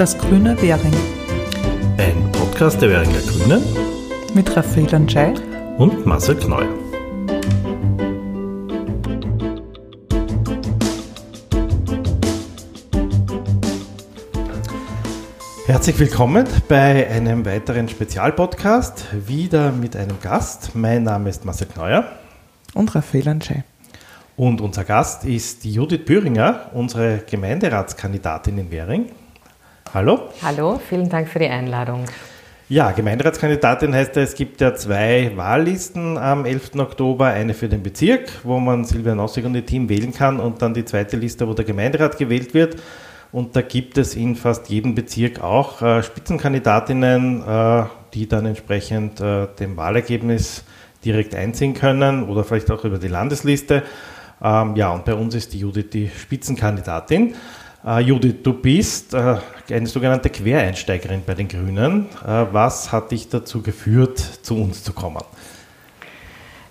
Das grüne Währing. Ein Podcast der Währinger Grünen mit Raphael Anschei und Marcel Kneu. Herzlich willkommen bei einem weiteren Spezialpodcast, wieder mit einem Gast. Mein Name ist Marcel Kneuer. Und Raphael Anschei. Und unser Gast ist Judith Büringer, unsere Gemeinderatskandidatin in Währing. Hallo. Hallo, vielen Dank für die Einladung. Ja, Gemeinderatskandidatin heißt, es gibt ja zwei Wahllisten am 11. Oktober, eine für den Bezirk, wo man Silvia Nossig und ihr Team wählen kann und dann die zweite Liste, wo der Gemeinderat gewählt wird. Und da gibt es in fast jedem Bezirk auch äh, Spitzenkandidatinnen, äh, die dann entsprechend äh, dem Wahlergebnis direkt einziehen können oder vielleicht auch über die Landesliste. Ähm, ja, und bei uns ist die Judith die Spitzenkandidatin. Äh, Judith, du bist äh, eine sogenannte Quereinsteigerin bei den Grünen. Äh, was hat dich dazu geführt, zu uns zu kommen?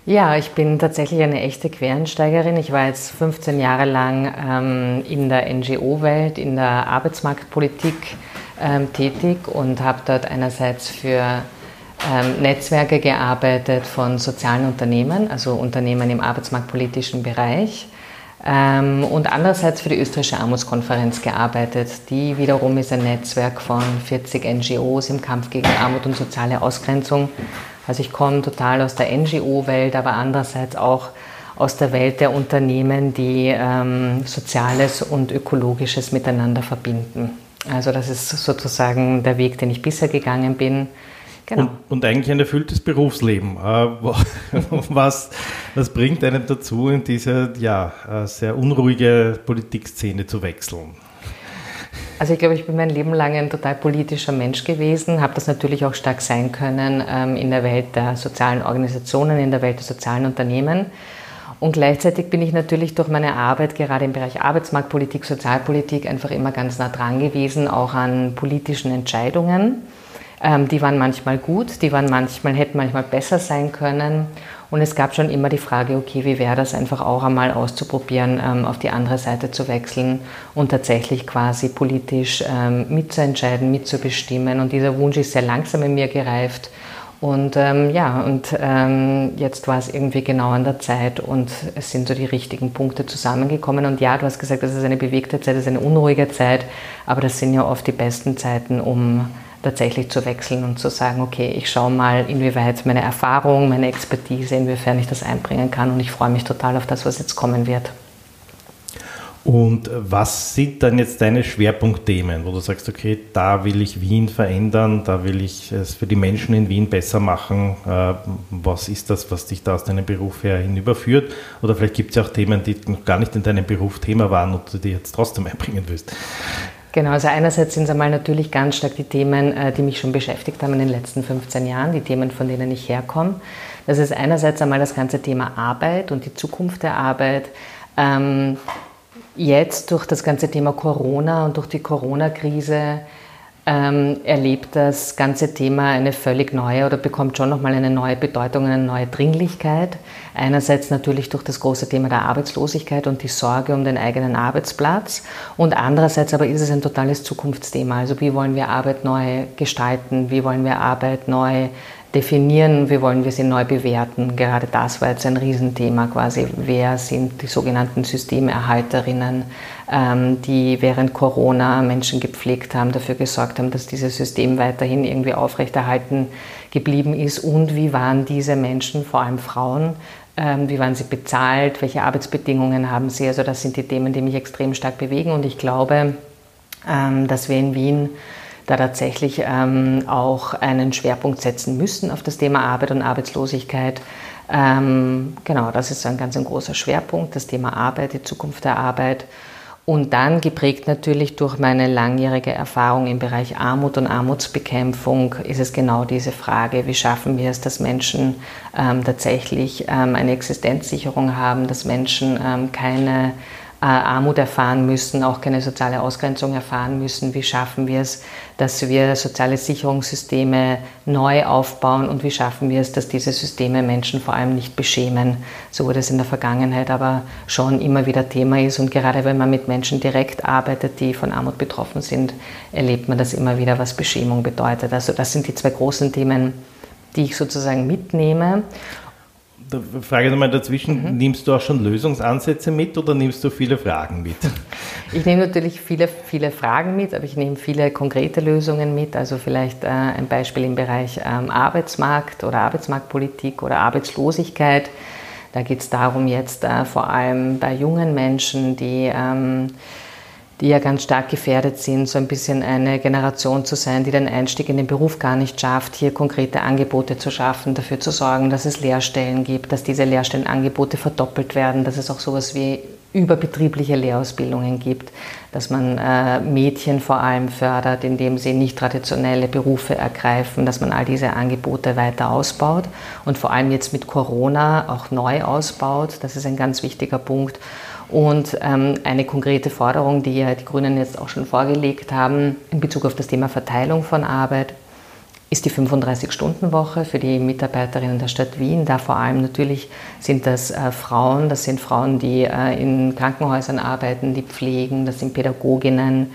Ja, ich bin tatsächlich eine echte Quereinsteigerin. Ich war jetzt 15 Jahre lang ähm, in der NGO-Welt, in der Arbeitsmarktpolitik ähm, tätig und habe dort einerseits für ähm, Netzwerke gearbeitet von sozialen Unternehmen, also Unternehmen im arbeitsmarktpolitischen Bereich. Ähm, und andererseits für die österreichische Armutskonferenz gearbeitet. Die wiederum ist ein Netzwerk von 40 NGOs im Kampf gegen Armut und soziale Ausgrenzung. Also ich komme total aus der NGO-Welt, aber andererseits auch aus der Welt der Unternehmen, die ähm, Soziales und Ökologisches miteinander verbinden. Also das ist sozusagen der Weg, den ich bisher gegangen bin. Genau. Und, und, eigentlich ein erfülltes Berufsleben. Äh, was, was bringt einen dazu, in diese ja, äh, sehr unruhige Politikszene zu wechseln? Also ich glaube, ich bin mein Leben lang ein total politischer Mensch gewesen, habe das natürlich auch stark sein können ähm, in der Welt der sozialen Organisationen, in der Welt der sozialen Unternehmen. Und gleichzeitig bin ich natürlich durch meine Arbeit gerade im Bereich Arbeitsmarktpolitik, Sozialpolitik einfach immer ganz nah dran gewesen, auch an politischen Entscheidungen. Ähm, die waren manchmal gut, die waren manchmal, hätten manchmal besser sein können. Und es gab schon immer die Frage, okay, wie wäre das einfach auch einmal auszuprobieren, ähm, auf die andere Seite zu wechseln und tatsächlich quasi politisch ähm, mitzuentscheiden, mitzubestimmen. Und dieser Wunsch ist sehr langsam in mir gereift. Und ähm, ja, und ähm, jetzt war es irgendwie genau an der Zeit und es sind so die richtigen Punkte zusammengekommen. Und ja, du hast gesagt, das ist eine bewegte Zeit, das ist eine unruhige Zeit, aber das sind ja oft die besten Zeiten, um tatsächlich zu wechseln und zu sagen, okay, ich schaue mal, inwieweit meine Erfahrung, meine Expertise, inwiefern ich das einbringen kann und ich freue mich total auf das, was jetzt kommen wird. Und was sind dann jetzt deine Schwerpunktthemen, wo du sagst, okay, da will ich Wien verändern, da will ich es für die Menschen in Wien besser machen? Äh, was ist das, was dich da aus deinem Beruf her hinüberführt? Oder vielleicht gibt es ja auch Themen, die noch gar nicht in deinem Beruf Thema waren und du die jetzt trotzdem einbringen willst. Genau, also einerseits sind es einmal natürlich ganz stark die Themen, äh, die mich schon beschäftigt haben in den letzten 15 Jahren, die Themen, von denen ich herkomme. Das ist einerseits einmal das ganze Thema Arbeit und die Zukunft der Arbeit. Ähm, jetzt durch das ganze Thema Corona und durch die Corona-Krise ähm, erlebt das ganze Thema eine völlig neue oder bekommt schon nochmal eine neue Bedeutung, eine neue Dringlichkeit. Einerseits natürlich durch das große Thema der Arbeitslosigkeit und die Sorge um den eigenen Arbeitsplatz und andererseits aber ist es ein totales Zukunftsthema. Also wie wollen wir Arbeit neu gestalten, wie wollen wir Arbeit neu definieren, wie wollen wir sie neu bewerten. Gerade das war jetzt ein Riesenthema quasi. Wer sind die sogenannten Systemerhalterinnen, die während Corona Menschen gepflegt haben, dafür gesorgt haben, dass dieses System weiterhin irgendwie aufrechterhalten geblieben ist und wie waren diese Menschen, vor allem Frauen, ähm, wie waren sie bezahlt, welche Arbeitsbedingungen haben sie. Also das sind die Themen, die mich extrem stark bewegen und ich glaube, ähm, dass wir in Wien da tatsächlich ähm, auch einen Schwerpunkt setzen müssen auf das Thema Arbeit und Arbeitslosigkeit. Ähm, genau, das ist ein ganz ein großer Schwerpunkt, das Thema Arbeit, die Zukunft der Arbeit. Und dann geprägt natürlich durch meine langjährige Erfahrung im Bereich Armut und Armutsbekämpfung ist es genau diese Frage, wie schaffen wir es, dass Menschen ähm, tatsächlich ähm, eine Existenzsicherung haben, dass Menschen ähm, keine Armut erfahren müssen, auch keine soziale Ausgrenzung erfahren müssen. Wie schaffen wir es, dass wir soziale Sicherungssysteme neu aufbauen und wie schaffen wir es, dass diese Systeme Menschen vor allem nicht beschämen, so wurde es in der Vergangenheit aber schon immer wieder Thema ist. Und gerade wenn man mit Menschen direkt arbeitet, die von Armut betroffen sind, erlebt man das immer wieder, was Beschämung bedeutet. Also das sind die zwei großen Themen, die ich sozusagen mitnehme. Da frage nochmal dazwischen, mhm. nimmst du auch schon Lösungsansätze mit oder nimmst du viele Fragen mit? Ich nehme natürlich viele, viele Fragen mit, aber ich nehme viele konkrete Lösungen mit. Also vielleicht äh, ein Beispiel im Bereich ähm, Arbeitsmarkt oder Arbeitsmarktpolitik oder Arbeitslosigkeit. Da geht es darum, jetzt äh, vor allem bei jungen Menschen, die ähm, die ja ganz stark gefährdet sind, so ein bisschen eine Generation zu sein, die den Einstieg in den Beruf gar nicht schafft, hier konkrete Angebote zu schaffen, dafür zu sorgen, dass es Lehrstellen gibt, dass diese Lehrstellenangebote verdoppelt werden, dass es auch sowas wie überbetriebliche Lehrausbildungen gibt, dass man äh, Mädchen vor allem fördert, indem sie nicht traditionelle Berufe ergreifen, dass man all diese Angebote weiter ausbaut und vor allem jetzt mit Corona auch neu ausbaut. Das ist ein ganz wichtiger Punkt. Und ähm, eine konkrete Forderung, die ja die Grünen jetzt auch schon vorgelegt haben in Bezug auf das Thema Verteilung von Arbeit, ist die 35-Stunden-Woche für die Mitarbeiterinnen der Stadt Wien. Da vor allem natürlich sind das äh, Frauen, das sind Frauen, die äh, in Krankenhäusern arbeiten, die pflegen, das sind Pädagoginnen,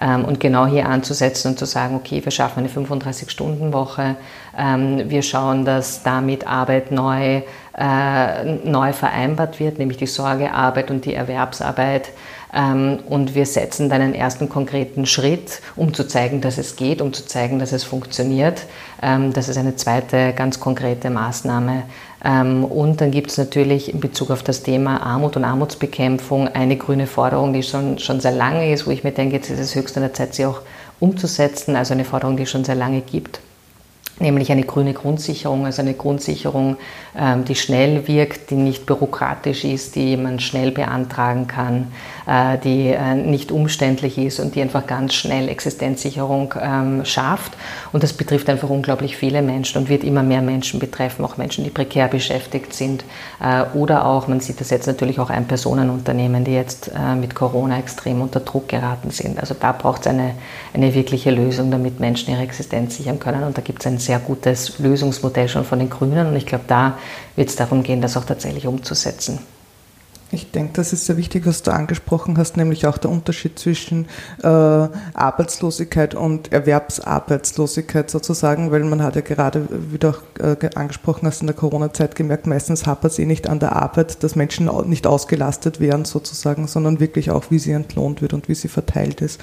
ähm, und genau hier anzusetzen und zu sagen, okay, wir schaffen eine 35-Stunden-Woche, ähm, wir schauen, dass damit Arbeit neu, äh, neu vereinbart wird, nämlich die Sorgearbeit und die Erwerbsarbeit. Ähm, und wir setzen dann einen ersten konkreten Schritt, um zu zeigen, dass es geht, um zu zeigen, dass es funktioniert. Das ist eine zweite ganz konkrete Maßnahme, ähm, und dann gibt es natürlich in Bezug auf das Thema Armut und Armutsbekämpfung eine grüne Forderung, die schon, schon sehr lange ist, wo ich mir denke, jetzt ist es höchst an der Zeit, sie auch umzusetzen. Also eine Forderung, die es schon sehr lange gibt nämlich eine grüne Grundsicherung, also eine Grundsicherung, ähm, die schnell wirkt, die nicht bürokratisch ist, die man schnell beantragen kann, die äh, nicht umständlich ist und die einfach ganz schnell Existenzsicherung ähm, schafft. Und das betrifft einfach unglaublich viele Menschen und wird immer mehr Menschen betreffen, auch Menschen, die prekär beschäftigt sind äh, oder auch, man sieht das jetzt natürlich auch Ein-Personen-Unternehmen, die jetzt mit Corona extrem unter Druck geraten sind. Also da braucht es eine, eine wirkliche Lösung, damit Menschen ihre Existenz sichern können und da gibt es ein sehr gutes Lösungsmodell schon von den Grünen und ich glaube, da wird es darum gehen, das auch tatsächlich umzusetzen. Ich denke, das ist sehr wichtig, was du angesprochen hast, nämlich auch der Unterschied zwischen äh, Arbeitslosigkeit und Erwerbsarbeitslosigkeit sozusagen, weil man hat ja gerade, wie du auch äh, angesprochen hast, in der Corona-Zeit gemerkt, meistens hapert es eh nicht an der Arbeit, dass Menschen nicht ausgelastet werden sozusagen, sondern wirklich auch, wie sie entlohnt wird und wie sie verteilt ist.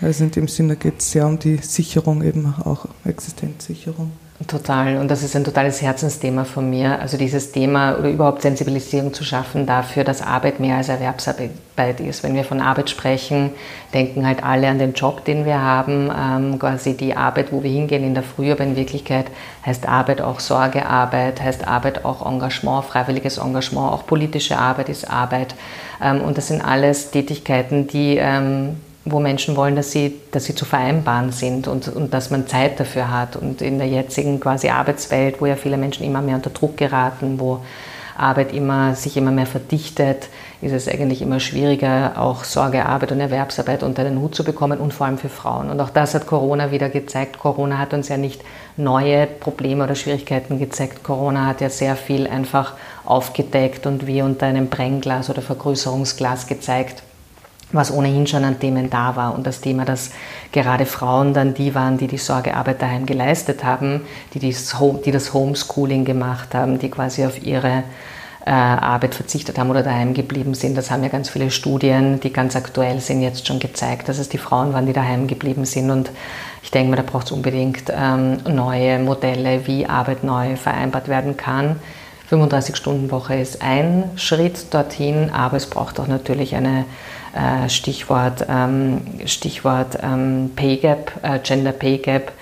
Also in dem Sinne geht es sehr um die Sicherung, eben auch Existenzsicherung. Total. Und das ist ein totales Herzensthema von mir. Also dieses Thema oder überhaupt Sensibilisierung zu schaffen dafür, dass Arbeit mehr als Erwerbsarbeit ist. Wenn wir von Arbeit sprechen, denken halt alle an den Job, den wir haben, ähm, quasi die Arbeit, wo wir hingehen in der Früh. Aber in Wirklichkeit heißt Arbeit auch Sorgearbeit, heißt Arbeit auch Engagement, freiwilliges Engagement, auch politische Arbeit ist Arbeit. Ähm, und das sind alles Tätigkeiten, die ähm, wo Menschen wollen, dass sie, dass sie zu vereinbaren sind und, und dass man Zeit dafür hat. Und in der jetzigen quasi Arbeitswelt, wo ja viele Menschen immer mehr unter Druck geraten, wo Arbeit immer, sich immer mehr verdichtet, ist es eigentlich immer schwieriger, auch Sorgearbeit und Erwerbsarbeit unter den Hut zu bekommen und vor allem für Frauen. Und auch das hat Corona wieder gezeigt. Corona hat uns ja nicht neue Probleme oder Schwierigkeiten gezeigt. Corona hat ja sehr viel einfach aufgedeckt und wie unter einem Brennglas oder Vergrößerungsglas gezeigt was ohnehin schon an Themen da war. Und das Thema, dass gerade Frauen dann die waren, die die Sorgearbeit daheim geleistet haben, die, das, Homeschooling gemacht haben, die quasi auf ihre äh, Arbeit verzichtet haben oder daheim geblieben sind. Das haben ja ganz viele Studien, die ganz aktuell sind, jetzt schon gezeigt, dass es die Frauen waren, die daheim geblieben sind. Und ich denke mir, da braucht es unbedingt ähm, neue Modelle, wie Arbeit neu vereinbart werden kann. 35-Stunden-Woche ist ein Schritt dorthin, aber es braucht auch natürlich eine äh, Stichwort, ähm, Stichwort ähm, Pay Gap, äh, Gender Pay Gap,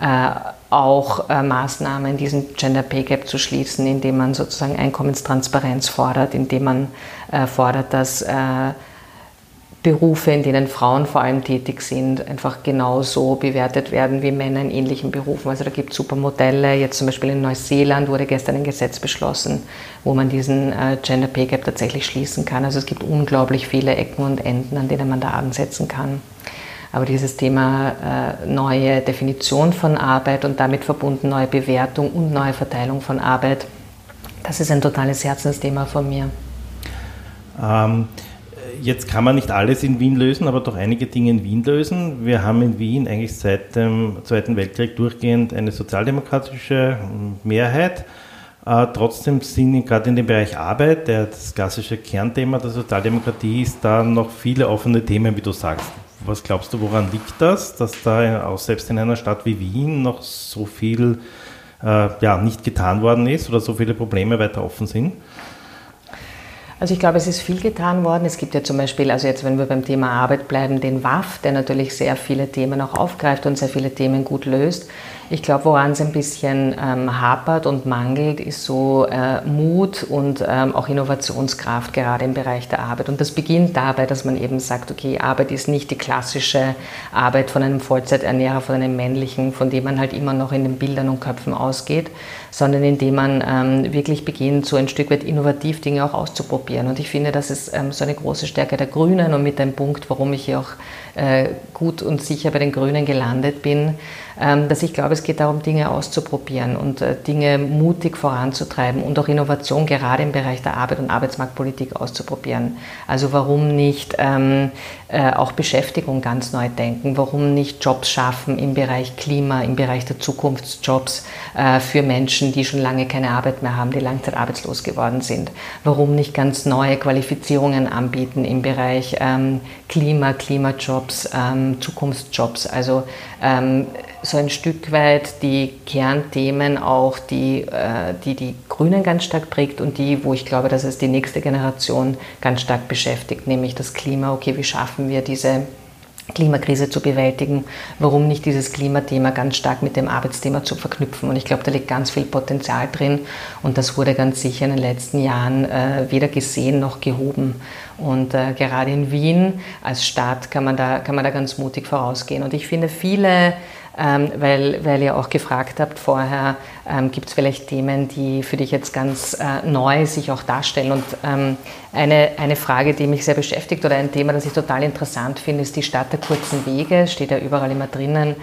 äh, auch Maßnahmen, diesen Gender Pay Gap zu schließen, indem man sozusagen Einkommenstransparenz fordert, indem man fordert, dass Berufe, in denen Frauen vor allem tätig sind, einfach genauso bewertet werden wie Männer in ähnlichen Berufen. Also da gibt es super Modelle. Jetzt zum Beispiel in Neuseeland wurde gestern ein Gesetz beschlossen, wo man diesen äh, Gender Pay Gap tatsächlich schließen kann. Also es gibt unglaublich viele Ecken und Enden, an denen man da ansetzen kann. Aber dieses Thema äh, neue Definition von Arbeit und damit verbunden neue Bewertung und neue Verteilung von Arbeit, das ist ein totales Herzensthema von mir. Ähm, jetzt kann man nicht alles in Wien lösen, aber doch einige Dinge in Wien lösen. Wir haben in Wien eigentlich seit dem Zweiten Weltkrieg durchgehend eine sozialdemokratische Mehrheit. Äh, trotzdem sind gerade in dem Bereich Arbeit, der das klassische Kernthema der Sozialdemokratie ist, da noch viele offene Themen, wie du sagst. Was glaubst du, woran liegt das, dass da auch selbst in einer Stadt wie Wien noch so viel äh, ja, nicht getan worden ist oder so viele Probleme weiter offen sind? Also ich glaube, es ist viel getan worden. Es gibt ja zum Beispiel, also jetzt wenn wir beim Thema Arbeit bleiben, den WAF, der natürlich sehr viele Themen auch aufgreift und sehr viele Themen gut löst. Ich glaube, woran es ein bisschen ähm, hapert und mangelt, ist so äh, Mut und ähm, auch Innovationskraft gerade im Bereich der Arbeit. Und das beginnt dabei, dass man eben sagt, okay, Arbeit ist nicht die klassische Arbeit von einem Vollzeiternährer, von einem männlichen, von dem man halt immer noch in den Bildern und Köpfen ausgeht, sondern indem man ähm, wirklich beginnt, so ein Stück weit innovativ Dinge auch auszuprobieren. Und ich finde, das ist ähm, so eine große Stärke der Grünen und mit dem Punkt, warum ich hier auch gut und sicher bei den Grünen gelandet bin, ähm, dass ich glaube, es geht darum, Dinge auszuprobieren und äh, Dinge mutig voranzutreiben und auch Innovation gerade im Bereich der Arbeit und Arbeitsmarktpolitik auszuprobieren. Also warum nicht ähm, äh, auch Beschäftigung ganz neu denken? Warum nicht Jobs schaffen im Bereich Klima, im Bereich der Zukunftsjobs äh, für Menschen, die schon lange keine Arbeit mehr haben, die langzeitarbeitslos geworden sind? Warum nicht ganz neue Qualifizierungen anbieten im Bereich ähm, Klima, Klimajobs, ähm, Zukunftsjobs? Also ähm, so ein Stück weit die Kernthemen auch, die, äh, die die Grünen ganz stark prägt und die, wo ich glaube, dass es die nächste Generation ganz stark beschäftigt, nämlich das Klima. Okay, wie schaffen wir diese Klimakrise zu bewältigen, warum nicht dieses Klimathema ganz stark mit dem Arbeitsthema zu verknüpfen. Und ich glaube, da liegt ganz viel Potenzial drin und das wurde ganz sicher in den letzten Jahren äh, weder gesehen noch gehoben. Und äh, gerade in Wien als Stadt kann man, da, kann man da ganz mutig vorausgehen. Und ich finde, viele ähm, weil, weil ihr auch gefragt habt vorher, ähm, gibt es vielleicht Themen, die für dich jetzt ganz äh, neu sich auch darstellen. Und ähm, eine, eine Frage, die mich sehr beschäftigt oder ein Thema, das ich total interessant finde, ist die Stadt der kurzen Wege. Steht ja überall immer drinnen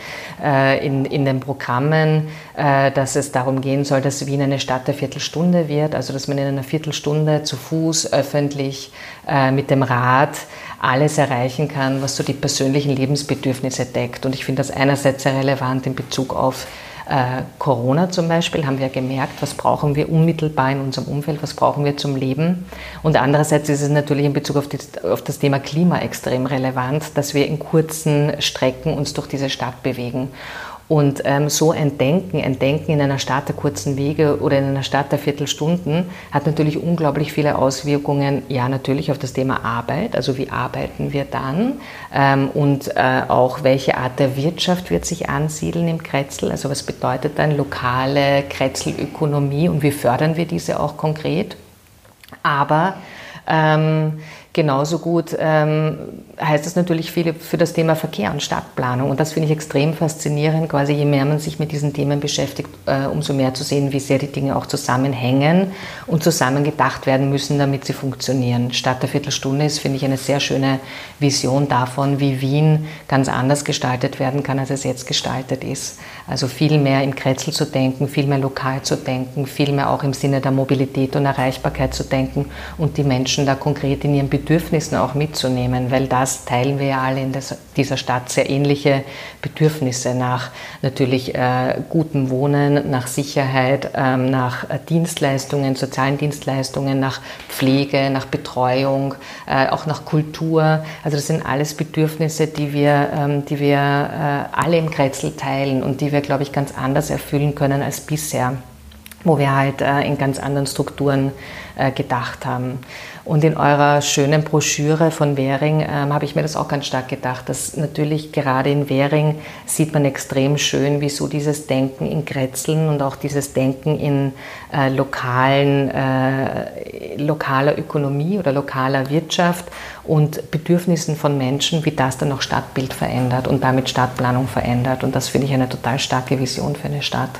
äh, in, in den Programmen, äh, dass es darum gehen soll, dass Wien eine Stadt der Viertelstunde wird, also dass man in einer Viertelstunde zu Fuß, öffentlich, äh, mit dem Rad alles erreichen kann, was so die persönlichen Lebensbedürfnisse deckt. Und ich finde das einerseits sehr relevant in Bezug auf äh, Corona zum Beispiel haben wir gemerkt, was brauchen wir unmittelbar in unserem Umfeld, was brauchen wir zum Leben. Und andererseits ist es natürlich in Bezug auf, die, auf das Thema Klima extrem relevant, dass wir in kurzen Strecken uns durch diese Stadt bewegen. Und ähm, so ein Denken, ein Denken in einer Stadt der kurzen Wege oder in einer Stadt der Viertelstunden hat natürlich unglaublich viele Auswirkungen, ja natürlich auf das Thema Arbeit, also wie arbeiten wir dann? Ähm, und äh, auch welche Art der Wirtschaft wird sich ansiedeln im Kretzel, also was bedeutet dann lokale Kretzelökonomie und wie fördern wir diese auch konkret. Aber ähm, Genauso gut ähm, heißt das natürlich viel für das Thema Verkehr und Stadtplanung. Und das finde ich extrem faszinierend. Quasi je mehr man sich mit diesen Themen beschäftigt, äh, umso mehr zu sehen, wie sehr die Dinge auch zusammenhängen und zusammen gedacht werden müssen, damit sie funktionieren. Stadt der Viertelstunde ist, finde ich, eine sehr schöne Vision davon, wie Wien ganz anders gestaltet werden kann, als es jetzt gestaltet ist. Also viel mehr im Kretzel zu denken, viel mehr lokal zu denken, viel mehr auch im Sinne der Mobilität und Erreichbarkeit zu denken und die Menschen da konkret in ihren Bedürfnissen auch mitzunehmen, weil das teilen wir ja alle in dieser Stadt sehr ähnliche Bedürfnisse nach natürlich äh, gutem Wohnen, nach Sicherheit, ähm, nach äh, Dienstleistungen, sozialen Dienstleistungen, nach Pflege, nach Betreuung, äh, auch nach Kultur. Also das sind alles Bedürfnisse, die wir, ähm, die wir äh, alle im Kretzel teilen und die wir, glaube ich, ganz anders erfüllen können als bisher wo wir halt äh, in ganz anderen Strukturen äh, gedacht haben. Und in eurer schönen Broschüre von Währing ähm, habe ich mir das auch ganz stark gedacht, dass natürlich gerade in Währing sieht man extrem schön, wie so dieses Denken in Grätzeln und auch dieses Denken in äh, lokalen, äh, lokaler Ökonomie oder lokaler Wirtschaft und Bedürfnissen von Menschen, wie das dann auch Stadtbild verändert und damit Stadtplanung verändert. Und das finde ich eine total starke Vision für eine Stadt.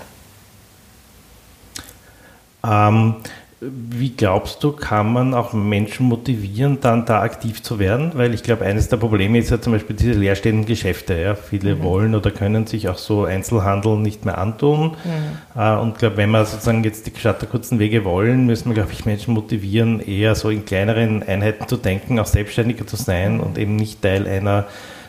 Ähm, wie glaubst du, kann man auch Menschen motivieren, dann da aktiv zu werden? Weil ich glaube, eines der Probleme ist ja zum Beispiel diese leerstehenden Geschäfte. Ja? Viele mhm. wollen oder können sich auch so Einzelhandel nicht mehr antun. Mhm. Äh, und glaube, wenn wir sozusagen jetzt die Stadt der kurzen Wege wollen, müssen wir, glaube ich, Menschen motivieren, eher so in kleineren Einheiten zu denken, auch selbstständiger zu sein und eben nicht Teil einer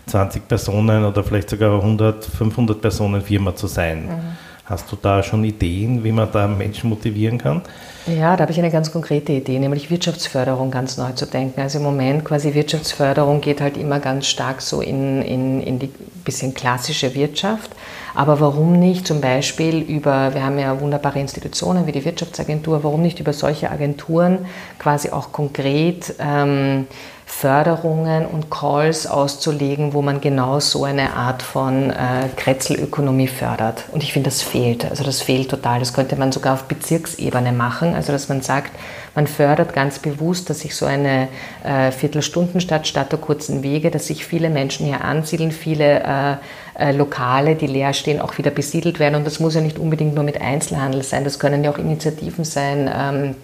20 Personen oder vielleicht sogar 100, 500 Personen Firma zu sein. Mhm. Hast du da schon Ideen, wie man da Menschen motivieren kann? Ja, da habe ich eine ganz konkrete Idee, nämlich Wirtschaftsförderung ganz neu zu denken. Also im Moment quasi Wirtschaftsförderung geht halt immer ganz stark so in, in, in die bisschen klassische Wirtschaft. Aber warum nicht zum Beispiel über, wir haben ja wunderbare Institutionen wie die Wirtschaftsagentur, warum nicht über solche Agenturen quasi auch konkret ähm, Förderungen und Calls auszulegen, wo man genau so eine Art von äh, Kretzelökonomie fördert. Und ich finde, das fehlt. Also das fehlt total. Das könnte man sogar auf Bezirksebene machen. Also dass man sagt, man fördert ganz bewusst, dass sich so eine äh, Viertelstundenstadt statt der kurzen Wege, dass sich viele Menschen hier ansiedeln, viele äh, äh, Lokale, die leer stehen, auch wieder besiedelt werden. Und das muss ja nicht unbedingt nur mit Einzelhandel sein. Das können ja auch Initiativen sein.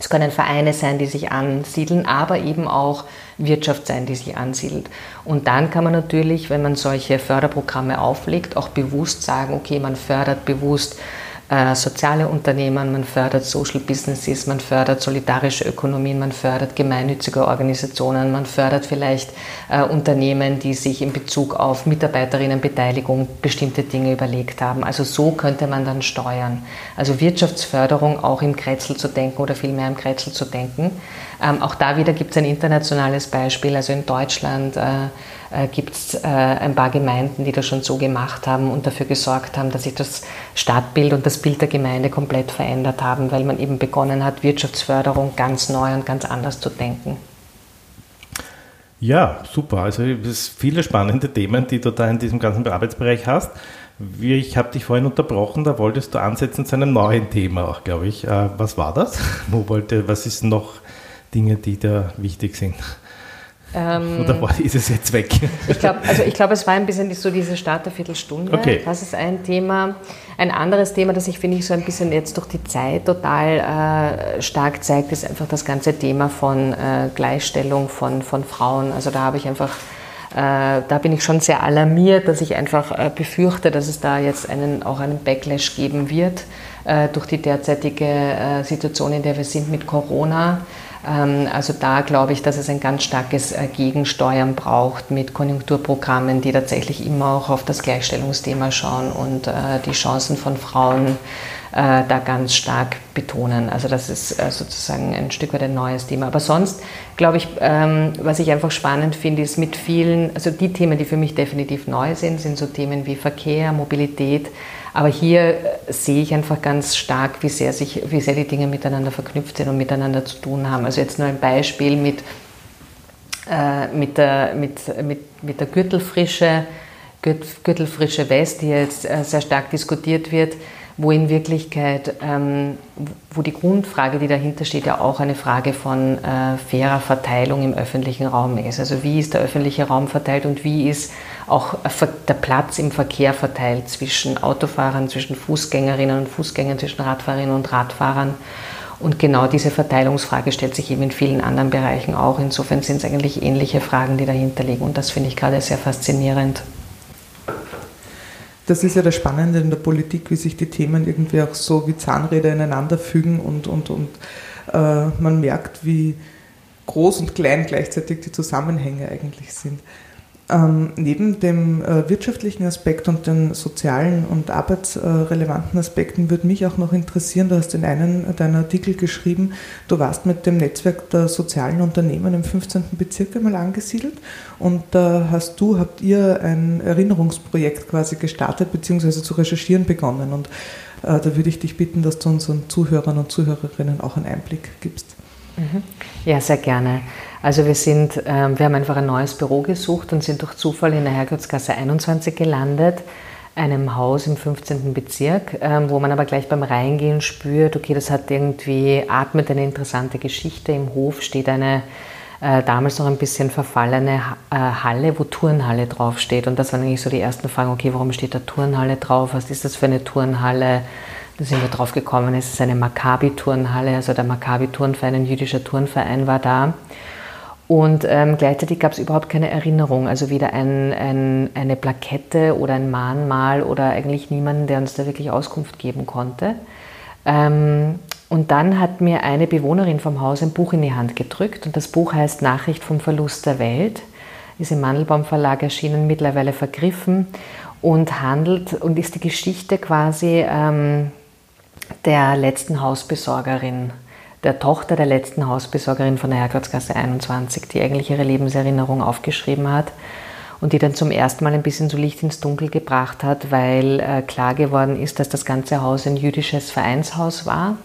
Es können Vereine sein, die sich ansiedeln, aber eben auch Wirtschaft sein, die sich ansiedelt. Und dann kann man natürlich, wenn man solche Förderprogramme auflegt, auch bewusst sagen, okay, man fördert bewusst äh, soziale Unternehmen, man fördert Social Businesses, man fördert solidarische Ökonomien, man fördert gemeinnützige Organisationen, man fördert vielleicht äh, Unternehmen, die sich in Bezug auf Mitarbeiterinnenbeteiligung bestimmte Dinge überlegt haben. Also so könnte man dann steuern. Also Wirtschaftsförderung auch im Kretzel zu denken oder vielmehr im Kretzel zu denken. Ähm, auch da wieder gibt es ein internationales Beispiel. Also in Deutschland äh, gibt es äh, ein paar Gemeinden, die das schon so gemacht haben und dafür gesorgt haben, dass sich das Stadtbild und das Bild der Gemeinde komplett verändert haben, weil man eben begonnen hat, Wirtschaftsförderung ganz neu und ganz anders zu denken. Ja, super. Also es viele spannende Themen, die du da in diesem ganzen Arbeitsbereich hast. Ich habe dich vorhin unterbrochen, da wolltest du ansetzen zu einem neuen Thema auch, glaube ich. Äh, was war das? Wo wollte, was ist noch Dinge, die da wichtig sind? Ähm, Oder ist es jetzt weg? Ich glaube, also glaub, es war ein bisschen so diese Starterviertelstunde. Okay. Das ist ein Thema. Ein anderes Thema, das sich, finde ich, so ein bisschen jetzt durch die Zeit total äh, stark zeigt, ist einfach das ganze Thema von äh, Gleichstellung von, von Frauen. Also da habe ich einfach äh, da bin ich schon sehr alarmiert, dass ich einfach äh, befürchte, dass es da jetzt einen, auch einen Backlash geben wird äh, durch die derzeitige Situation, in der wir sind mit Corona. Ähm, also da glaube ich, dass es ein ganz starkes äh, Gegensteuern braucht mit Konjunkturprogrammen, die tatsächlich immer auch auf das Gleichstellungsthema schauen und äh, die Chancen von Frauen äh, da ganz stark betonen. Also das ist sozusagen ein Stück weit ein neues Thema. Aber sonst glaube ich, ähm, was ich einfach spannend finde, ist mit vielen, also die Themen, die für mich definitiv neu sind, sind so Themen wie Verkehr, Mobilität, aber hier äh, sehe ich einfach ganz stark, wie sehr, sich, wie sehr die Dinge miteinander verknüpft sind und miteinander zu tun haben. Also jetzt nur ein Beispiel mit, äh, mit, der, mit, mit, mit der Gürtelfrische, Gürtelfrische West, die jetzt äh, sehr stark diskutiert wird wo in Wirklichkeit, ähm, wo die Grundfrage, die dahinter steht, ja auch eine Frage von äh, fairer Verteilung im öffentlichen Raum ist. Also wie ist der öffentliche Raum verteilt und wie ist auch der Platz im Verkehr verteilt zwischen Autofahrern, zwischen Fußgängerinnen und Fußgängern, zwischen Radfahrerinnen und Radfahrern. Und genau diese Verteilungsfrage stellt sich eben in vielen anderen Bereichen auch. Insofern sind es eigentlich ähnliche Fragen, die dahinter liegen. Und das finde ich gerade sehr faszinierend das ist ja das Spannende in der Politik, wie sich die Themen irgendwie auch so wie Zahnräder ineinander fügen und, und, und äh, man merkt, wie groß und klein gleichzeitig die Zusammenhänge eigentlich sind. Ähm, neben dem äh, wirtschaftlichen Aspekt und den sozialen und arbeitsrelevanten Aspekten würde mich auch noch interessieren, du hast in einem deiner Artikel geschrieben, du warst mit dem Netzwerk der sozialen Unternehmen im 15. Bezirk einmal angesiedelt und da äh, hast du, habt ihr ein Erinnerungsprojekt quasi gestartet bzw. zu recherchieren begonnen und Äh, da würde ich dich bitten, dass du unseren Zuhörern und Zuhörerinnen auch einen Einblick gibst. Mhm. Ja, sehr gerne. Also wir sind, ähm, wir haben einfach ein neues Büro gesucht und sind durch Zufall in der Herrgottsgasse 21 gelandet, einem Haus im 15. Bezirk, ähm, wo man aber gleich beim Reingehen spürt, okay, das hat irgendwie, atmet eine interessante Geschichte. Im Hof steht eine äh, damals noch ein bisschen verfallene äh, Halle, wo Turnhalle draufsteht. Und das waren eigentlich so die ersten Fragen, okay, warum steht da Turnhalle drauf? Was ist das für eine Turnhalle? Da sind wir drauf gekommen, es ist eine Maccabi-Turnhalle, also der Maccabi-Turnverein, ein jüdischer Turnverein war da. Und ähm, gleichzeitig gab es überhaupt keine Erinnerung, also weder ein, ein, eine Plakette oder ein Mahnmal oder eigentlich niemanden, der uns da wirklich Auskunft geben konnte. Ähm, und dann hat mir eine Bewohnerin vom Haus ein Buch in die Hand gedrückt und das Buch heißt Nachricht vom Verlust der Welt, ist im Mandelbaum Verlag erschienen, mittlerweile vergriffen und handelt und ist die Geschichte quasi ähm, der letzten Hausbesorgerin der Tochter der letzten Hausbesorgerin von der Herrgottsgasse 21, die eigentlich ihre Lebenserinnerung aufgeschrieben hat und die dann zum ersten Mal ein bisschen so Licht ins Dunkel gebracht hat, weil äh, klar geworden ist, dass das ganze Haus ein jüdisches Vereinshaus war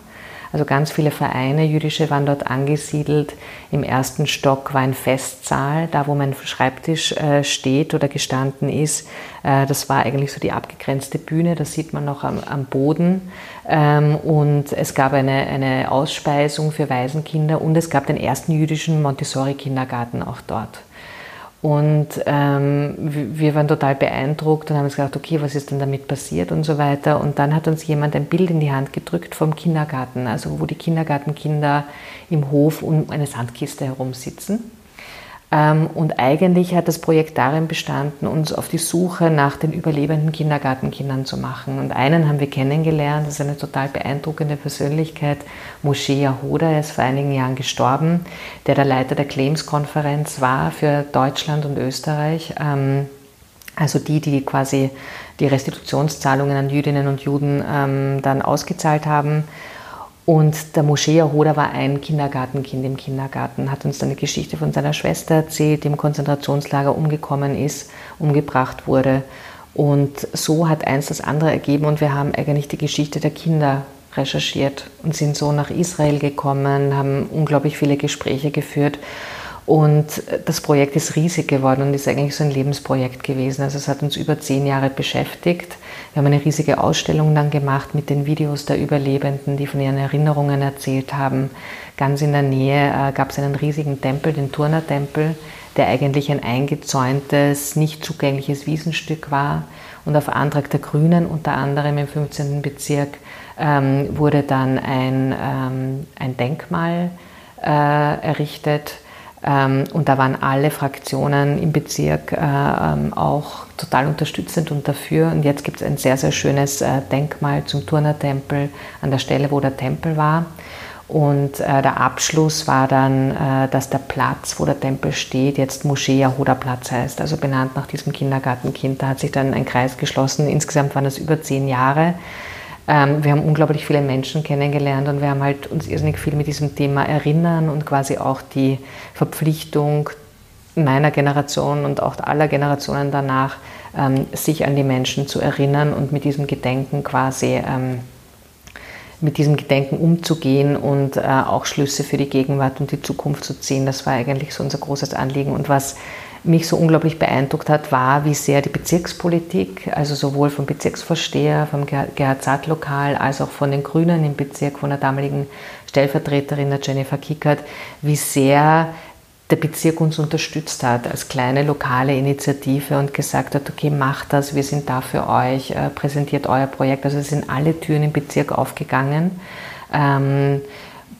also ganz viele Vereine, jüdische, waren dort angesiedelt. Im ersten Stock war ein Festsaal, da wo mein Schreibtisch äh, steht oder gestanden ist. Äh, das war eigentlich so die abgegrenzte Bühne, das sieht man noch am, am Boden. Ähm, und es gab eine, eine Ausspeisung für Waisenkinder und es gab den ersten jüdischen Montessori-Kindergarten auch dort. Und ähm, wir waren total beeindruckt und haben uns gedacht, okay, was ist denn damit passiert und so weiter. Und dann hat uns jemand ein Bild in die Hand gedrückt vom Kindergarten, also wo die Kindergartenkinder im Hof um eine Sandkiste herum sitzen. Und eigentlich hat das Projekt darin bestanden, uns auf die Suche nach den überlebenden Kindergartenkindern zu machen. Und einen haben wir kennengelernt, das ist eine total beeindruckende Persönlichkeit, Moshe Yahuda, er ist vor einigen Jahren gestorben, der der Leiter der Claims-Konferenz war für Deutschland und Österreich. Ähm, also die, die quasi die Restitutionszahlungen an Jüdinnen und Juden ähm, dann ausgezahlt haben. Und der Moshe Yahoda war ein Kindergartenkind im Kindergarten, hat uns dann eine Geschichte von seiner Schwester erzählt, die im Konzentrationslager umgekommen ist, umgebracht wurde. Und so hat eins das andere ergeben und wir haben eigentlich die Geschichte der Kinder recherchiert und sind so nach Israel gekommen, haben unglaublich viele Gespräche geführt und das Projekt ist riesig geworden und ist eigentlich so ein Lebensprojekt gewesen. Also es hat uns über zehn Jahre beschäftigt. Wir haben eine riesige Ausstellung dann gemacht mit den Videos der Überlebenden, die von ihren Erinnerungen erzählt haben. Ganz in der Nähe äh, gab es einen riesigen Tempel, den Turnertempel, der eigentlich ein eingezäuntes, nicht zugängliches Wiesenstück war. Und auf Antrag der Grünen, unter anderem im 15. Bezirk, ähm, wurde dann ein, ähm, ein Denkmal äh, errichtet und da waren alle Fraktionen im Bezirk äh, ähm, auch total unterstützend und dafür. Und jetzt gibt es ein sehr, sehr schönes äh, Denkmal zum Turnertempel an der Stelle, wo der Tempel war. Und äh, der Abschluss war dann, dass der Platz, wo der Tempel steht, jetzt Moschee Yahuda Platz heißt, also benannt nach diesem Kindergartenkind. Da hat sich dann ein Kreis geschlossen. Insgesamt waren das über zehn Jahre. Ähm, wir haben unglaublich viele Menschen kennengelernt und wir haben halt uns irrsinnig viel mit diesem Thema erinnern und quasi auch die Verpflichtung meiner Generation und auch aller Generationen danach, ähm, sich an die Menschen zu erinnern und mit diesem Gedenken quasi ähm, mit diesem Gedenken umzugehen und äh, auch Schlüsse für die Gegenwart und die Zukunft zu ziehen. Das war eigentlich so unser großes Anliegen. Und was mich so unglaublich beeindruckt hat, war, wie sehr die Bezirkspolitik, also sowohl vom Bezirksvorsteher, vom Gerhard Satt Lokal, als auch von den Grünen im Bezirk, von der damaligen Stellvertreterin der Jennifer Kickert, wie sehr der Bezirk uns unterstützt hat als kleine lokale Initiative und gesagt hat, okay, macht das, wir sind da für euch, äh, präsentiert euer Projekt. Also es sind alle Türen im Bezirk aufgegangen. Ähm,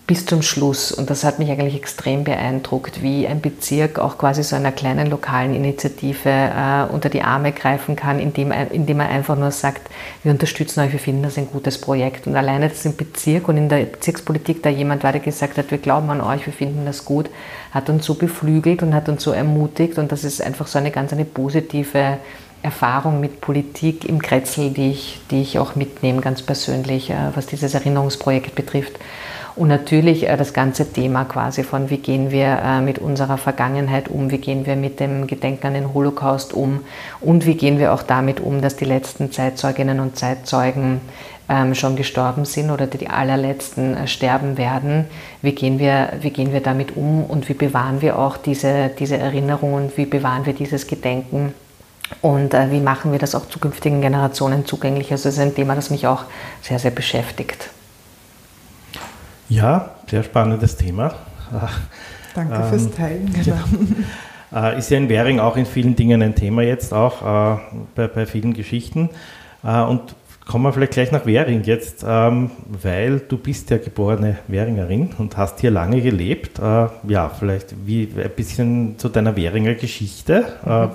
bis zum Schluss. Und das hat mich eigentlich extrem beeindruckt, wie ein Bezirk auch quasi so einer kleinen lokalen Initiative äh, unter die Arme greifen kann, indem, indem er einfach nur sagt, wir unterstützen euch, wir finden das ein gutes Projekt. Und alleine das im Bezirk und in der Bezirkspolitik da jemand war, der gesagt hat, wir glauben an euch, wir finden das gut, hat uns so beflügelt und hat uns so ermutigt. Und das ist einfach so eine ganz eine positive Erfahrung mit Politik im Kretzel, die ich, die ich auch mitnehme, ganz persönlich, äh, was dieses Erinnerungsprojekt betrifft. Und natürlich äh, das ganze Thema quasi von, wie gehen wir äh, mit unserer Vergangenheit um, wie gehen wir mit dem Gedenken an den Holocaust um und wie gehen wir auch damit um, dass die letzten Zeitzeuginnen und Zeitzeugen ähm, schon gestorben sind oder die allerletzten äh, sterben werden. Wie gehen, wir, wie gehen wir damit um und wie bewahren wir auch diese, diese Erinnerungen, wie bewahren wir dieses Gedenken und wie machen wir das auch zukünftigen Generationen zugänglich. Also das ist ein Thema, das mich auch sehr, sehr beschäftigt. Ja, sehr spannendes Thema. Danke ähm, fürs Teilen. Genau. Äh, ist ja in Währing auch in vielen Dingen ein Thema jetzt auch, äh, bei, bei, vielen Geschichten. Äh, und kommen wir vielleicht gleich nach Währing jetzt, ähm, weil du bist ja geborene Währingerin und hast hier lange gelebt. Äh, ja, vielleicht wie ein bisschen zu deiner Währinger Geschichte. Äh, mhm.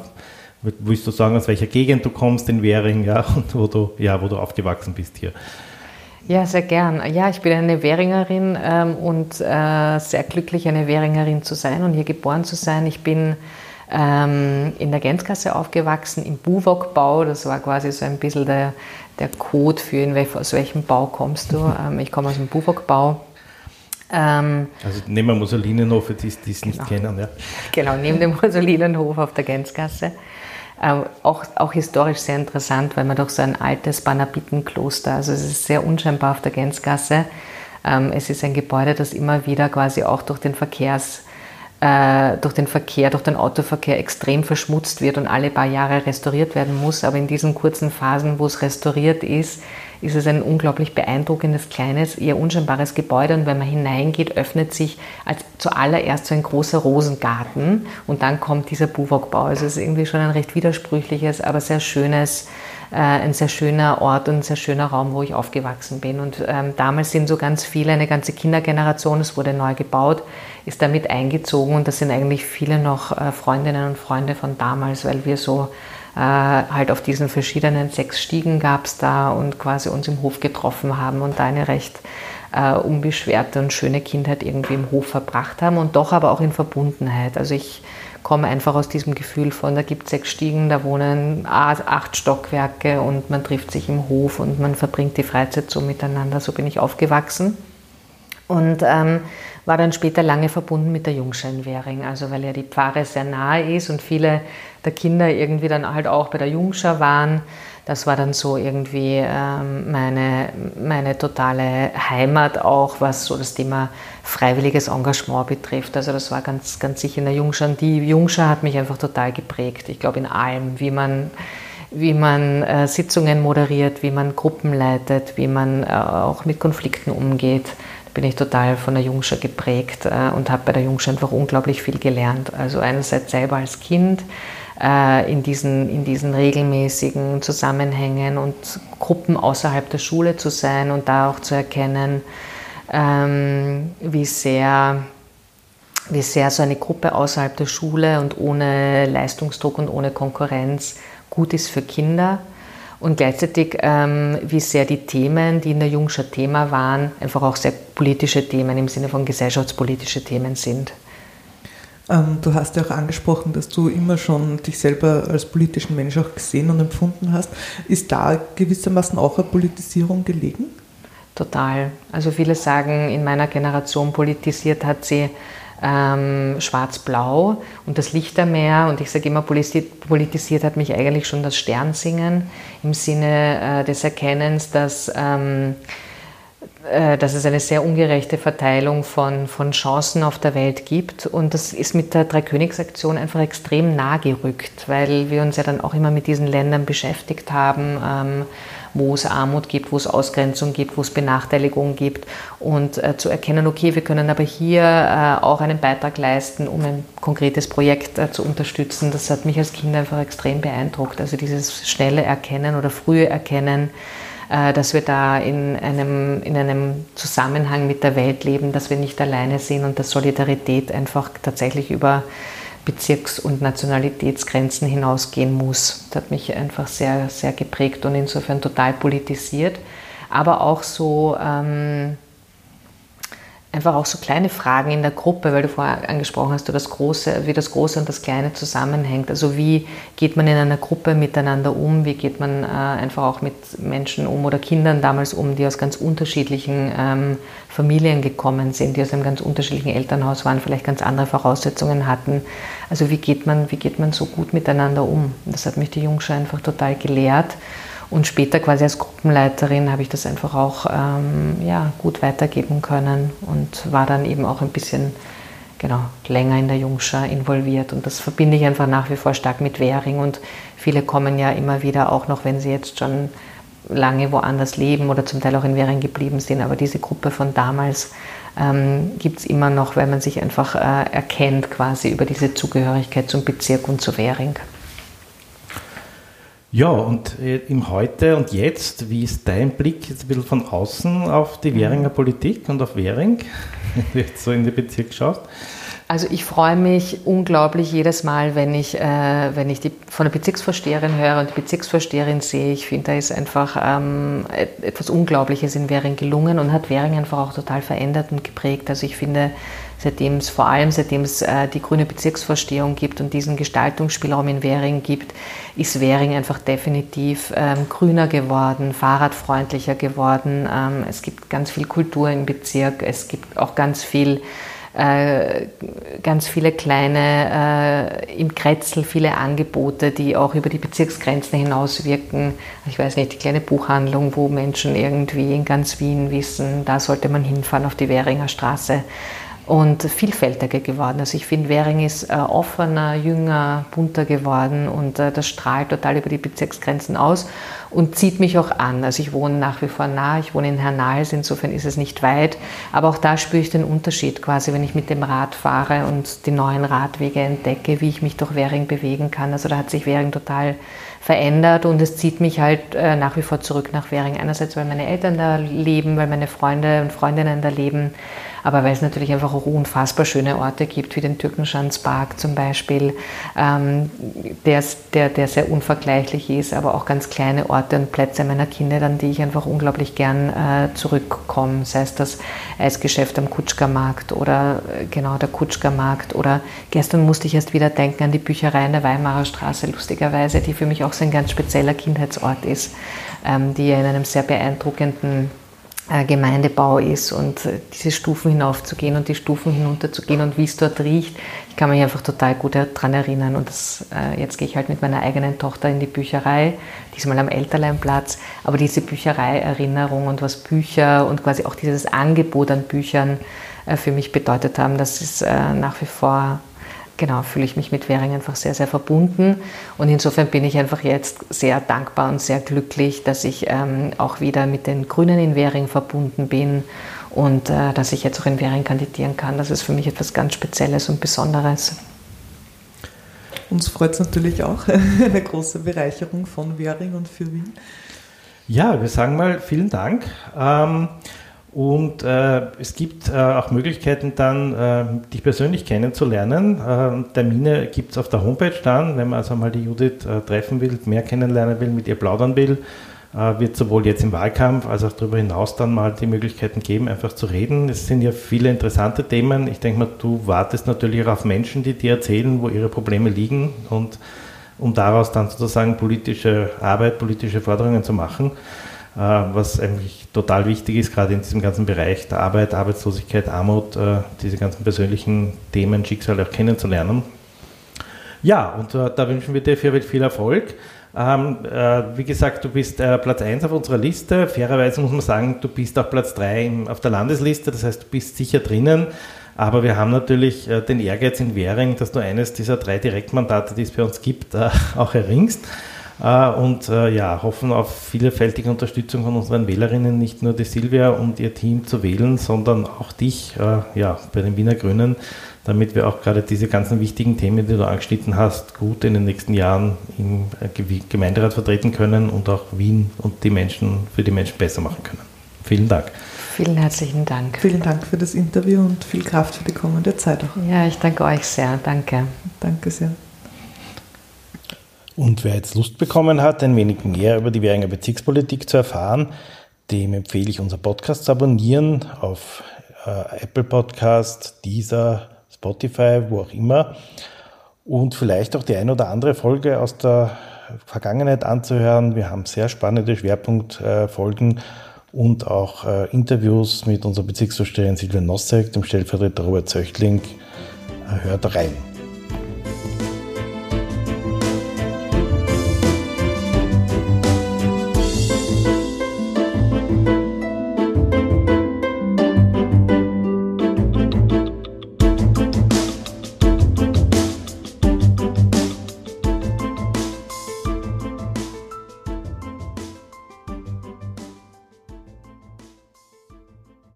Willst du sagen, aus welcher Gegend du kommst in Währing ja, und wo du, ja, wo du aufgewachsen bist hier? Ja, sehr gern. Ja, ich bin eine Währingerin ähm, und äh, sehr glücklich, eine Währingerin zu sein und hier geboren zu sein. Ich bin ähm, in der Gänzgasse aufgewachsen, im Buwok-Bau. Das war quasi so ein bisschen der, der Code für, in welch, aus welchem Bau kommst du. Ähm, ich komme aus dem Buwok-Bau. Ähm, also neben dem Mussolinenhof, für die, die es nicht genau. kennen. Ja. Genau, neben dem Mussolinenhof auf der Gänzgasse. Ähm, auch, auch historisch sehr interessant, weil man doch so ein altes Banabitenkloster, also es ist sehr unscheinbar auf der Gänzgasse. Ähm, es ist ein Gebäude, das immer wieder quasi auch durch den Verkehrs äh, durch den Verkehr, durch den Autoverkehr extrem verschmutzt wird und alle paar Jahre restauriert werden muss. Aber in diesen kurzen Phasen, wo es restauriert ist, ist es ein unglaublich beeindruckendes, kleines, eher unscheinbares Gebäude. Und wenn man hineingeht, öffnet sich als zuallererst so ein großer Rosengarten und dann kommt dieser Buwok-Bau. Also es ist irgendwie schon ein recht widersprüchliches, aber sehr schönes, äh, ein sehr schöner Ort und ein sehr schöner Raum, wo ich aufgewachsen bin. Und ähm, damals sind so ganz viele, eine ganze Kindergeneration, es wurde neu gebaut, ist damit eingezogen und das sind eigentlich viele noch äh, Freundinnen und Freunde von damals, weil wir so halt auf diesen verschiedenen sechs Stiegen gab es da und quasi uns im Hof getroffen haben und da eine recht äh, unbeschwerte und schöne Kindheit irgendwie im Hof verbracht haben und doch aber auch in Verbundenheit. Also ich komme einfach aus diesem Gefühl von, da gibt es sechs Stiegen, da wohnen acht Stockwerke und man trifft sich im Hof und man verbringt die Freizeit so miteinander. So bin ich aufgewachsen. Und ähm, war dann später lange verbunden mit der Jungschein Jungscheinwähring, also weil ja die Pfarre sehr nahe ist und viele der Kinder irgendwie dann halt auch bei der Jungschau waren. Das war dann so irgendwie ähm, meine, meine totale Heimat auch, was so das Thema freiwilliges Engagement betrifft. Also das war ganz, ganz sicher in der Jungschau. Die Jungschau hat mich einfach total geprägt. Ich glaube in allem, wie man wie man äh, Sitzungen moderiert, wie man Gruppen leitet, wie man äh, auch mit Konflikten umgeht bin ich total von der Jungschau geprägt äh, und habe bei der Jungschau einfach unglaublich viel gelernt. Also einerseits selber als Kind äh, in, diesen, in diesen regelmäßigen Zusammenhängen und Gruppen außerhalb der Schule zu sein und da auch zu erkennen, ähm, wie sehr wie sehr so eine Gruppe außerhalb der Schule und ohne Leistungsdruck und ohne Konkurrenz gut ist für Kinder und gleichzeitig, ähm, wie sehr die Themen, die in der Jungschau Thema waren, einfach auch sehr politische Themen im Sinne von gesellschaftspolitische Themen sind. Ähm, du hast ja auch angesprochen, dass du immer schon dich selber als politischen Mensch auch gesehen und empfunden hast. Ist da gewissermaßen auch eine Politisierung gelegen? Total. Also viele sagen, in meiner Generation politisiert hat sie ähm, schwarz-blau und das Lichtermeer. Und ich sage immer, politisiert hat mich eigentlich schon das Sternsingen im Sinne äh, des Erkennens, dass, ähm, äh, dass es eine sehr ungerechte Verteilung von, von Chancen auf der Welt gibt. Und das ist mit der Dreikönigsaktion einfach extrem nah gerückt, weil wir uns ja dann auch immer mit diesen Ländern beschäftigt haben. Ähm, wo es Armut gibt, wo es Ausgrenzung gibt, wo es Benachteiligung gibt und äh, zu erkennen, okay, wir können aber hier äh, auch einen Beitrag leisten, um ein konkretes Projekt äh, zu unterstützen. Das hat mich als Kind einfach extrem beeindruckt. Also dieses schnelle Erkennen oder frühe Erkennen, äh, dass wir da in einem, in einem Zusammenhang mit der Welt leben, dass wir nicht alleine sind und dass Solidarität einfach tatsächlich über Bezirks- und Nationalitätsgrenzen hinausgehen muss. Das hat mich einfach sehr, sehr geprägt und insofern total politisiert. Aber auch so ähm, einfach auch so kleine Fragen in der Gruppe, weil du vorher angesprochen hast, du das Große, wie das Große und das Kleine zusammenhängt. Also wie geht man in einer Gruppe miteinander um? Wie geht man äh, einfach auch mit Menschen um oder Kindern damals um, die aus ganz unterschiedlichen ähm, Familien gekommen sind, die aus einem ganz unterschiedlichen Elternhaus waren, vielleicht ganz andere Voraussetzungen hatten. Also wie geht man, wie geht man so gut miteinander um? Das hat mich die Jungschau einfach total gelehrt. Und später quasi als Gruppenleiterin habe ich das einfach auch ähm, ja, gut weitergeben können und war dann eben auch ein bisschen genau, länger in der Jungschar involviert. Und das verbinde ich einfach nach wie vor stark mit Währing. Und viele kommen ja immer wieder, auch noch wenn sie jetzt schon lange woanders leben oder zum Teil auch in Währing geblieben sind. Aber diese Gruppe von damals ähm, gibt es immer noch, weil man sich einfach äh, erkennt quasi über diese Zugehörigkeit zum Bezirk und zu Währing. Ja, und äh, im Heute und Jetzt, wie ist dein Blick jetzt ein bisschen von außen auf die Währinger Politik und auf Währing, wenn du jetzt so in den Bezirk schaust? Also ich freue mich unglaublich jedes Mal, wenn ich, äh, wenn ich die von der Bezirksvorsteherin höre und die Bezirksvorsteherin sehe. Ich finde, da ist einfach ähm, etwas Unglaubliches in Währing gelungen und hat Währing einfach auch total verändert und geprägt. Also ich finde, seitdem es vor allem seitdem es äh, die grüne Bezirksvorstehung gibt und diesen Gestaltungsspielraum in Währing gibt, ist Währing einfach definitiv ähm, grüner geworden, fahrradfreundlicher geworden. Ähm, es gibt ganz viel Kultur im Bezirk, es gibt auch ganz viel äh, ganz viele kleine, äh, im Kretzel viele Angebote, die auch über die Bezirksgrenzen hinaus wirken. Ich weiß nicht, die kleine Buchhandlung, wo Menschen irgendwie in ganz Wien wissen, da sollte man hinfahren auf die Währinger Straße und vielfältiger geworden. Also ich finde, Währing ist äh, offener, jünger, bunter geworden und äh, das strahlt total über die Bezirksgrenzen aus und zieht mich auch an. Also ich wohne nach wie vor nah, ich wohne in Hernals, insofern ist es nicht weit, aber auch da spüre ich den Unterschied quasi, wenn ich mit dem Rad fahre und die neuen Radwege entdecke, wie ich mich durch Währing bewegen kann. Also da hat sich Währing total verändert und es zieht mich halt äh, nach wie vor zurück nach Währing. Einerseits, weil meine Eltern da leben, weil meine Freunde und Freundinnen da leben aber weil es natürlich einfach auch unfassbar schöne Orte gibt, wie den Türkenschanzpark zum Beispiel, ähm, der, der, der sehr unvergleichlich ist, aber auch ganz kleine Orte und Plätze meiner Kinder, an die ich einfach unglaublich gern äh, zurückkomme, sei es das Eisgeschäft am Kutschgermarkt oder äh, genau der Kutschgermarkt oder gestern musste ich erst wieder denken an die Bücherei in der Weimarer Straße, lustigerweise, die für mich auch so ein ganz spezieller Kindheitsort ist, ähm, die ja in einem sehr beeindruckenden Gemeindebau ist und äh, diese Stufen hinaufzugehen und die Stufen hinunterzugehen und wie es dort riecht. Ich kann mich einfach total gut daran erinnern und das, äh, jetzt gehe ich halt mit meiner eigenen Tochter in die Bücherei, diesmal am Elterleinplatz, aber diese Bücherei-Erinnerung und was Bücher und quasi auch dieses Angebot an Büchern für mich bedeutet haben, das ist nach wie vor genau, fühle ich mich mit Währing einfach sehr, sehr verbunden. Und insofern bin ich einfach jetzt sehr dankbar und sehr glücklich, dass ich ähm, auch wieder mit den Grünen in Währing verbunden bin und äh, dass ich jetzt auch in Währing kandidieren kann. Das ist für mich etwas ganz Spezielles und Besonderes. Uns freut es natürlich auch, eine große Bereicherung von Währing und für Wien. Ja, wir sagen mal vielen Dank. Ähm, und äh, es gibt äh, auch Möglichkeiten dann, äh, dich persönlich kennenzulernen. Äh, Termine gibt es auf der Homepage dann, wenn man also mal die Judith äh, treffen will, mehr kennenlernen will, mit ihr plaudern will. Äh, wird sowohl jetzt im Wahlkampf als auch darüber hinaus dann mal die Möglichkeiten geben, einfach zu reden. Es sind ja viele interessante Themen. Ich denke mal, du wartest natürlich auch auf Menschen, die dir erzählen, wo ihre Probleme liegen und um daraus dann sozusagen politische Arbeit, politische Forderungen zu machen. Äh, was eigentlich total wichtig ist, gerade in diesem ganzen Bereich der Arbeit, Arbeitslosigkeit, Armut, äh, diese ganzen persönlichen Themen, Schicksale auch kennenzulernen. Ja, und äh, da wünschen wir dir viel, Erfolg. Ähm, äh, wie gesagt, du bist Platz 1 auf unserer Liste. Fairerweise muss man sagen, du bist auch Platz 3 auf der Landesliste, das heißt, du bist sicher drinnen. Aber wir haben natürlich den Ehrgeiz in Währing, dass du eines dieser drei Direktmandate, die es bei uns gibt, auch erringst. Äh, und äh, ja, hoffen auf vielfältige Unterstützung von unseren Wählerinnen, nicht nur die Silvia und ihr Team zu wählen, sondern auch dich äh, ja, bei den Wiener Grünen, damit wir auch gerade diese ganzen wichtigen Themen, die du angeschnitten hast, gut in den nächsten Jahren im Gemeinderat vertreten können und auch Wien und die Menschen für die Menschen besser machen können. Vielen Dank. Vielen herzlichen Dank. Vielen Dank für das Interview und viel Kraft für die kommende Zeit auch. Ja, ich danke euch sehr. Danke. Danke sehr. Und wer jetzt Lust bekommen hat, ein wenig mehr über die Währinger Bezirkspolitik zu erfahren, dem empfehle ich unser Podcast zu abonnieren auf äh, Apple Podcast, Deezer, Spotify, wo auch immer. Und vielleicht auch die ein oder andere Folge aus der Vergangenheit anzuhören. Wir haben sehr spannende Schwerpunktfolgen und auch äh, Interviews mit unserer Bezirksvorsteherin Silvia Nossek, dem Stellvertreter Robert Zöchtling. Hört rein.